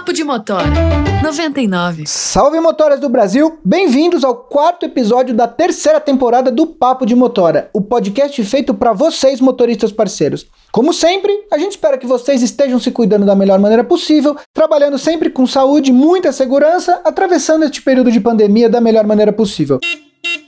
Papo de Motora 99. Salve motoras do Brasil, bem-vindos ao quarto episódio da terceira temporada do Papo de Motora, o podcast feito para vocês motoristas parceiros. Como sempre, a gente espera que vocês estejam se cuidando da melhor maneira possível, trabalhando sempre com saúde, muita segurança, atravessando este período de pandemia da melhor maneira possível.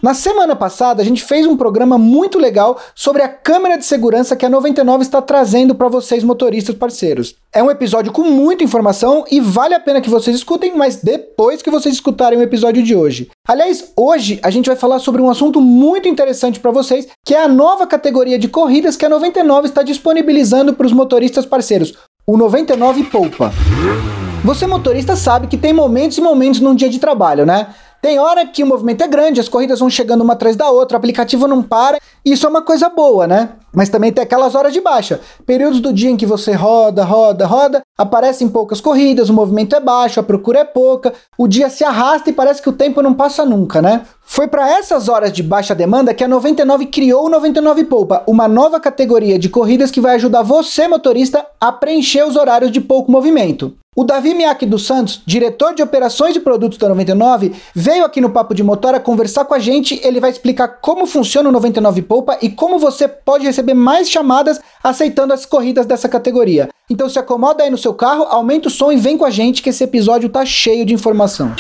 Na semana passada, a gente fez um programa muito legal sobre a câmera de segurança que a 99 está trazendo para vocês, motoristas parceiros. É um episódio com muita informação e vale a pena que vocês escutem, mas depois que vocês escutarem o episódio de hoje. Aliás, hoje a gente vai falar sobre um assunto muito interessante para vocês, que é a nova categoria de corridas que a 99 está disponibilizando para os motoristas parceiros, o 99 Poupa. Você motorista sabe que tem momentos e momentos num dia de trabalho, né? Tem hora que o movimento é grande, as corridas vão chegando uma atrás da outra, o aplicativo não para, e isso é uma coisa boa, né? Mas também tem aquelas horas de baixa, períodos do dia em que você roda, roda, roda, aparecem poucas corridas, o movimento é baixo, a procura é pouca, o dia se arrasta e parece que o tempo não passa nunca, né? Foi para essas horas de baixa demanda que a 99 criou o 99 Poupa, uma nova categoria de corridas que vai ajudar você, motorista, a preencher os horários de pouco movimento. O Davi Miaki dos Santos, diretor de operações de produtos da 99, veio aqui no Papo de Motora conversar com a gente. Ele vai explicar como funciona o 99 Poupa e como você pode receber mais chamadas aceitando as corridas dessa categoria. Então se acomoda aí no seu carro, aumenta o som e vem com a gente que esse episódio tá cheio de informação.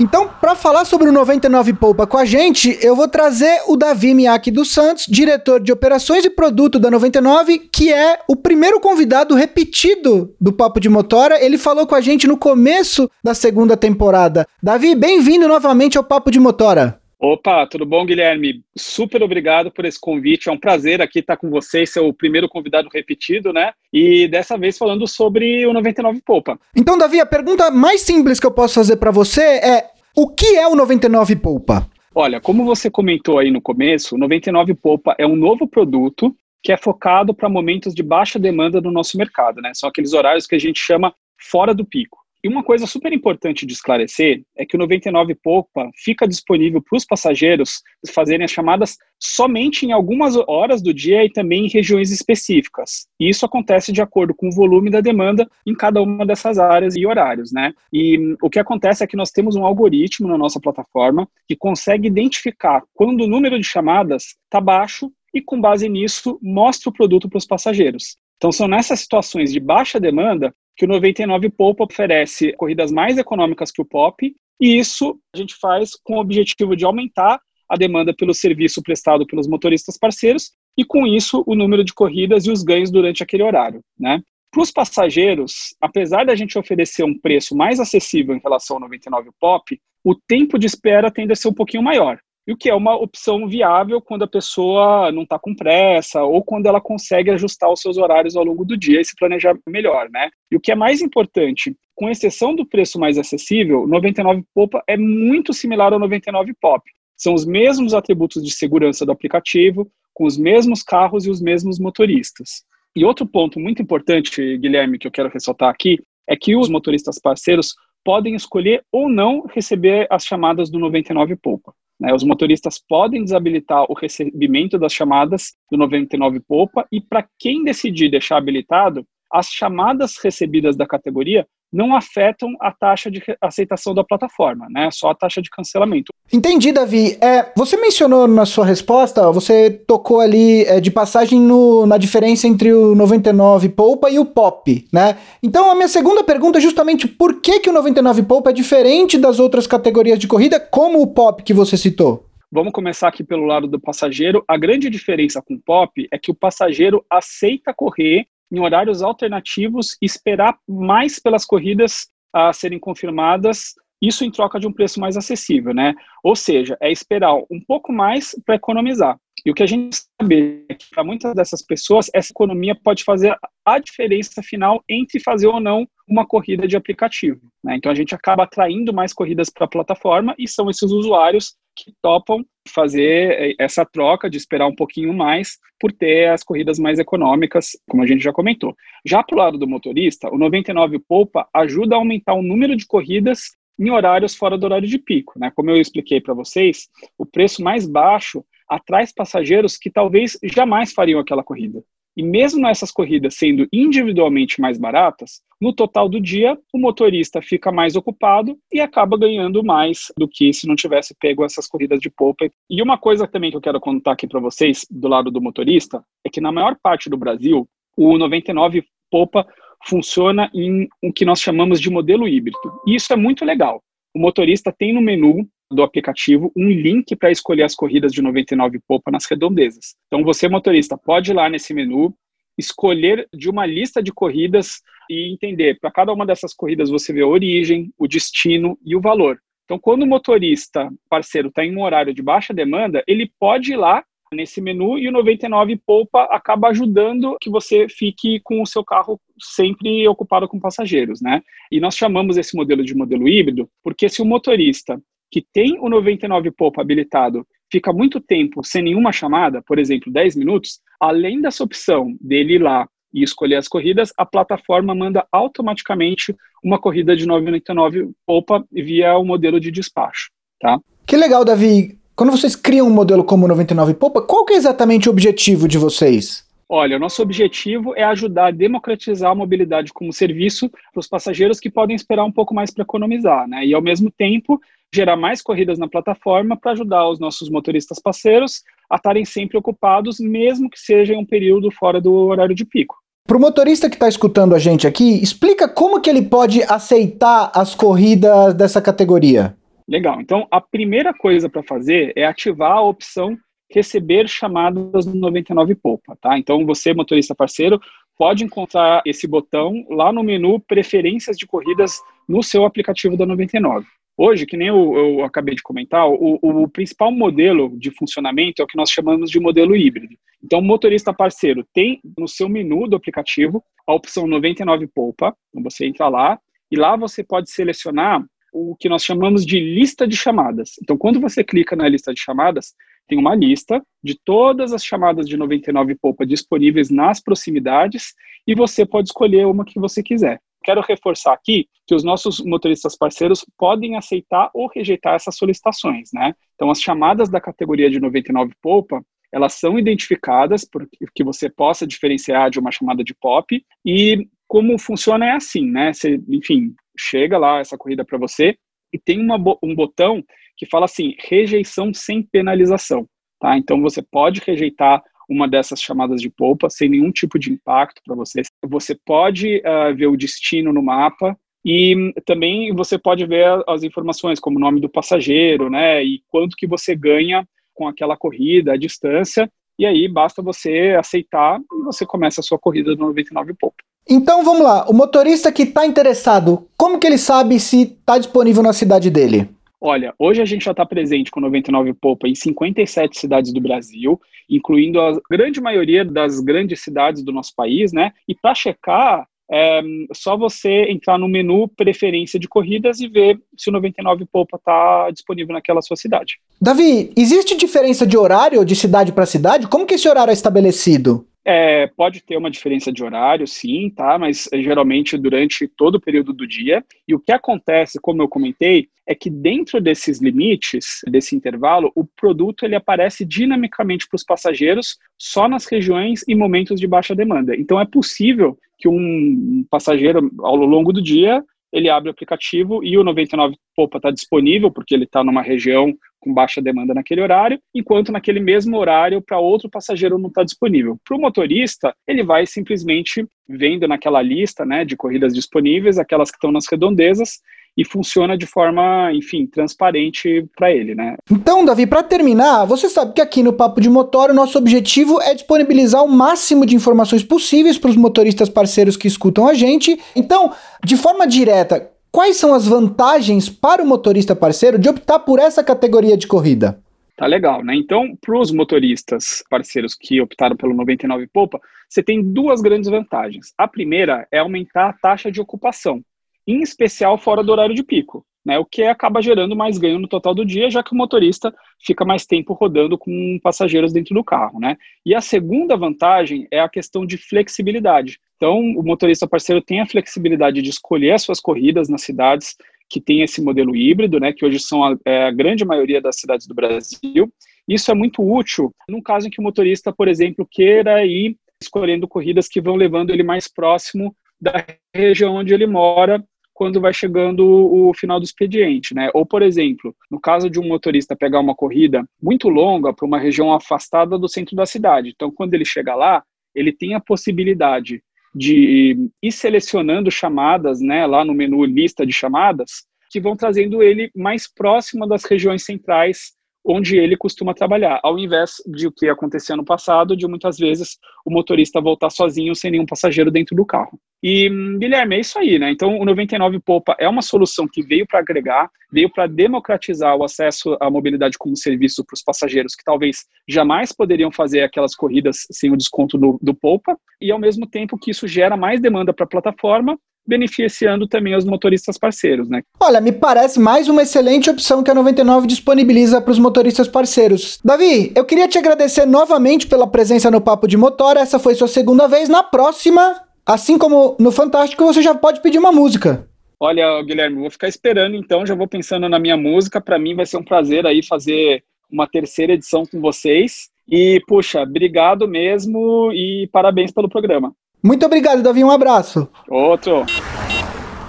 Então, para falar sobre o 99 Poupa com a gente, eu vou trazer o Davi Miaki dos Santos, diretor de operações e produto da 99, que é o primeiro convidado repetido do Papo de Motora. Ele falou com a gente no começo da segunda temporada. Davi, bem-vindo novamente ao Papo de Motora. Opa, tudo bom, Guilherme? Super obrigado por esse convite. É um prazer aqui estar com vocês, ser o primeiro convidado repetido, né? E dessa vez falando sobre o 99 Poupa. Então, Davi, a pergunta mais simples que eu posso fazer para você é: o que é o 99 Poupa? Olha, como você comentou aí no começo, o 99 Poupa é um novo produto que é focado para momentos de baixa demanda no nosso mercado, né? São aqueles horários que a gente chama fora do pico. E uma coisa super importante de esclarecer é que o 99 Poupa fica disponível para os passageiros fazerem as chamadas somente em algumas horas do dia e também em regiões específicas. E isso acontece de acordo com o volume da demanda em cada uma dessas áreas e horários, né? E hum, o que acontece é que nós temos um algoritmo na nossa plataforma que consegue identificar quando o número de chamadas está baixo e com base nisso mostra o produto para os passageiros. Então são nessas situações de baixa demanda que o 99 Poupa oferece corridas mais econômicas que o Pop, e isso a gente faz com o objetivo de aumentar a demanda pelo serviço prestado pelos motoristas parceiros e, com isso, o número de corridas e os ganhos durante aquele horário. Né? Para os passageiros, apesar da gente oferecer um preço mais acessível em relação ao 99 Pop, o tempo de espera tende a ser um pouquinho maior e o que é uma opção viável quando a pessoa não está com pressa ou quando ela consegue ajustar os seus horários ao longo do dia e se planejar melhor, né? E o que é mais importante, com exceção do preço mais acessível, 99 Popa é muito similar ao 99 Pop. São os mesmos atributos de segurança do aplicativo, com os mesmos carros e os mesmos motoristas. E outro ponto muito importante, Guilherme, que eu quero ressaltar aqui, é que os motoristas parceiros podem escolher ou não receber as chamadas do 99 Poupa. Né? Os motoristas podem desabilitar o recebimento das chamadas do 99 Poupa e para quem decidir deixar habilitado, as chamadas recebidas da categoria não afetam a taxa de aceitação da plataforma, né? Só a taxa de cancelamento. Entendi, Davi. É, você mencionou na sua resposta, você tocou ali é, de passagem no, na diferença entre o 99 Poupa e o Pop, né? Então a minha segunda pergunta é justamente por que, que o 99 Poupa é diferente das outras categorias de corrida, como o Pop que você citou? Vamos começar aqui pelo lado do passageiro. A grande diferença com o POP é que o passageiro aceita correr em horários alternativos e esperar mais pelas corridas a serem confirmadas, isso em troca de um preço mais acessível, né? Ou seja, é esperar um pouco mais para economizar. E o que a gente sabe é que para muitas dessas pessoas, essa economia pode fazer a diferença final entre fazer ou não uma corrida de aplicativo. Né? Então a gente acaba atraindo mais corridas para a plataforma e são esses usuários que topam fazer eh, essa troca de esperar um pouquinho mais por ter as corridas mais econômicas, como a gente já comentou. Já para o lado do motorista, o 99 Poupa ajuda a aumentar o número de corridas em horários fora do horário de pico. Né? Como eu expliquei para vocês, o preço mais baixo atrai passageiros que talvez jamais fariam aquela corrida. E mesmo essas corridas sendo individualmente mais baratas, no total do dia, o motorista fica mais ocupado e acaba ganhando mais do que se não tivesse pego essas corridas de polpa. E uma coisa também que eu quero contar aqui para vocês, do lado do motorista, é que na maior parte do Brasil, o 99 polpa funciona em o que nós chamamos de modelo híbrido. E isso é muito legal. O motorista tem no menu do aplicativo um link para escolher as corridas de 99 polpa nas redondezas. Então você motorista pode ir lá nesse menu, escolher de uma lista de corridas e entender, para cada uma dessas corridas você vê a origem, o destino e o valor. Então quando o motorista parceiro está em um horário de baixa demanda, ele pode ir lá nesse menu e o 99 Poupa acaba ajudando que você fique com o seu carro sempre ocupado com passageiros, né? E nós chamamos esse modelo de modelo híbrido porque se o motorista que tem o 99 Poupa habilitado fica muito tempo sem nenhuma chamada, por exemplo, 10 minutos, além dessa opção dele ir lá e escolher as corridas, a plataforma manda automaticamente uma corrida de 999 Poupa via o modelo de despacho, tá? Que legal, Davi. Quando vocês criam um modelo como 99 Poupa, qual que é exatamente o objetivo de vocês? Olha, o nosso objetivo é ajudar a democratizar a mobilidade como serviço para os passageiros que podem esperar um pouco mais para economizar, né? E ao mesmo tempo gerar mais corridas na plataforma para ajudar os nossos motoristas parceiros a estarem sempre ocupados, mesmo que seja em um período fora do horário de pico. Para o motorista que está escutando a gente aqui, explica como que ele pode aceitar as corridas dessa categoria. Legal. Então, a primeira coisa para fazer é ativar a opção receber chamadas no 99 Poupa, tá? Então, você, motorista parceiro, pode encontrar esse botão lá no menu Preferências de Corridas no seu aplicativo da 99. Hoje, que nem eu, eu acabei de comentar, o, o, principal modelo de funcionamento é o que nós chamamos de modelo híbrido. Então, o motorista parceiro tem no seu menu do aplicativo a opção 99 Poupa, então você entra lá, e lá você pode selecionar o que nós chamamos de lista de chamadas. Então, quando você clica na lista de chamadas, tem uma lista de todas as chamadas de 99 Poupa disponíveis nas proximidades e você pode escolher uma que você quiser. Quero reforçar aqui que os nossos motoristas parceiros podem aceitar ou rejeitar essas solicitações, né? Então, as chamadas da categoria de 99 Poupa, elas são identificadas para que você possa diferenciar de uma chamada de pop e como funciona é assim, né? Você, enfim, chega lá essa corrida para você e tem uma, um botão que fala assim, rejeição sem penalização, tá? Então você pode rejeitar uma dessas chamadas de polpa sem nenhum tipo de impacto para você. Você pode uh, ver o destino no mapa e também você pode ver as informações como o nome do passageiro, né, e quanto que você ganha com aquela corrida, a distância, e aí basta você aceitar e você começa a sua corrida no 99 poupa. Então vamos lá, o motorista que está interessado, como que ele sabe se está disponível na cidade dele? Olha, hoje a gente já está presente com 99 Poupa em 57 cidades do Brasil, incluindo a grande maioria das grandes cidades do nosso país, né? E para checar, é só você entrar no menu Preferência de Corridas e ver se o 99 Poupa está disponível naquela sua cidade. Davi, existe diferença de horário de cidade para cidade? Como que esse horário é estabelecido? É, pode ter uma diferença de horário, sim, tá? Mas é, geralmente durante todo o período do dia. E o que acontece, como eu comentei, é que dentro desses limites, desse intervalo, o produto ele aparece dinamicamente para os passageiros só nas regiões e momentos de baixa demanda. Então é possível que um passageiro ao longo do dia ele abre o aplicativo e o 99 Poupa está disponível, porque ele está numa região com baixa demanda naquele horário, enquanto naquele mesmo horário para outro passageiro não está disponível. Para o motorista, ele vai simplesmente vendo naquela lista né, de corridas disponíveis, aquelas que estão nas redondezas, e funciona de forma, enfim, transparente para ele, né? Então, Davi, para terminar, você sabe que aqui no Papo de Motor o nosso objetivo é disponibilizar o máximo de informações possíveis para os motoristas parceiros que escutam a gente. Então, de forma direta, quais são as vantagens para o motorista parceiro de optar por essa categoria de corrida? Tá legal, né? Então, para os motoristas parceiros que optaram pelo 99 Poupa, você tem duas grandes vantagens. A primeira é aumentar a taxa de ocupação em especial fora do horário de pico, né, o que acaba gerando mais ganho no total do dia, já que o motorista fica mais tempo rodando com passageiros dentro do carro. Né? E a segunda vantagem é a questão de flexibilidade. Então, o motorista parceiro tem a flexibilidade de escolher as suas corridas nas cidades que tem esse modelo híbrido, né, que hoje são a, é, a grande maioria das cidades do Brasil. Isso é muito útil num caso em que o motorista, por exemplo, queira ir escolhendo corridas que vão levando ele mais próximo da região onde ele mora quando vai chegando o final do expediente, né? Ou, por exemplo, no caso de um motorista pegar uma corrida muito longa para uma região afastada do centro da cidade. Então, quando ele chega lá, ele tem a possibilidade de ir selecionando chamadas, né, lá no menu lista de chamadas, que vão trazendo ele mais próximo das regiões centrais onde ele costuma trabalhar, ao invés de o que acontecia no passado, de muitas vezes o motorista voltar sozinho sem nenhum passageiro dentro do carro. E, Guilherme, é isso aí, né? Então, o 99 Poupa é uma solução que veio para agregar, veio para democratizar o acesso à mobilidade como serviço para os passageiros que talvez jamais poderiam fazer aquelas corridas sem o desconto do, do Poupa, e ao mesmo tempo que isso gera mais demanda para a plataforma beneficiando também os motoristas parceiros, né? Olha, me parece mais uma excelente opção que a 99 disponibiliza para os motoristas parceiros. Davi, eu queria te agradecer novamente pela presença no Papo de Motor. Essa foi sua segunda vez. Na próxima, assim como no Fantástico, você já pode pedir uma música. Olha, Guilherme, vou ficar esperando então, já vou pensando na minha música. Para mim vai ser um prazer aí fazer uma terceira edição com vocês. E, puxa, obrigado mesmo e parabéns pelo programa. Muito obrigado, Davi. Um abraço. Outro.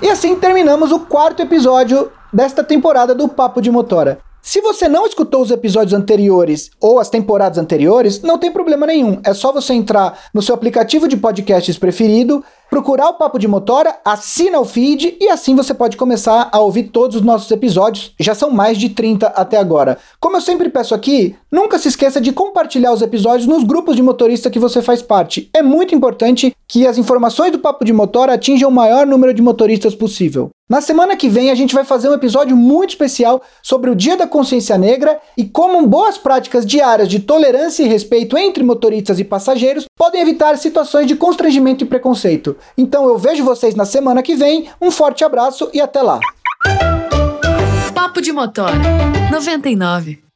E assim terminamos o quarto episódio desta temporada do Papo de Motora. Se você não escutou os episódios anteriores ou as temporadas anteriores, não tem problema nenhum. É só você entrar no seu aplicativo de podcasts preferido, procurar o Papo de Motora, assina o feed e assim você pode começar a ouvir todos os nossos episódios. Já são mais de 30 até agora. Como eu sempre peço aqui, nunca se esqueça de compartilhar os episódios nos grupos de motorista que você faz parte. É muito importante que as informações do Papo de Motora atinjam o maior número de motoristas possível. Na semana que vem a gente vai fazer um episódio muito especial sobre o Dia da Consciência Negra e como boas práticas diárias de tolerância e respeito entre motoristas e passageiros podem evitar situações de constrangimento e preconceito. Então eu vejo vocês na semana que vem. Um forte abraço e até lá. Papo de Motor 99